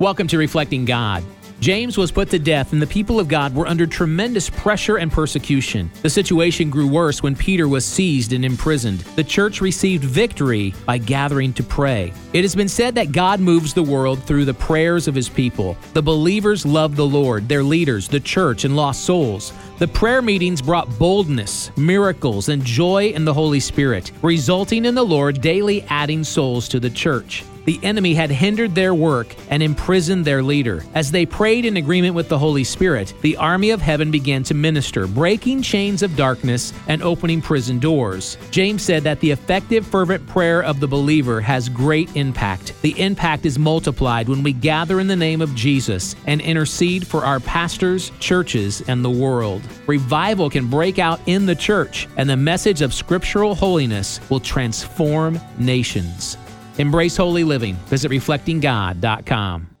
Welcome to Reflecting God. James was put to death, and the people of God were under tremendous pressure and persecution. The situation grew worse when Peter was seized and imprisoned. The church received victory by gathering to pray. It has been said that God moves the world through the prayers of his people. The believers loved the Lord, their leaders, the church, and lost souls. The prayer meetings brought boldness, miracles, and joy in the Holy Spirit, resulting in the Lord daily adding souls to the church the enemy had hindered their work and imprisoned their leader. As they prayed in agreement with the Holy Spirit, the army of heaven began to minister, breaking chains of darkness and opening prison doors. James said that the effective, fervent prayer of the believer has great impact. The impact is multiplied when we gather in the name of Jesus and intercede for our pastors, churches, and the world. Revival can break out in the church, and the message of scriptural holiness will transform nations. Embrace holy living. Visit reflectinggod.com.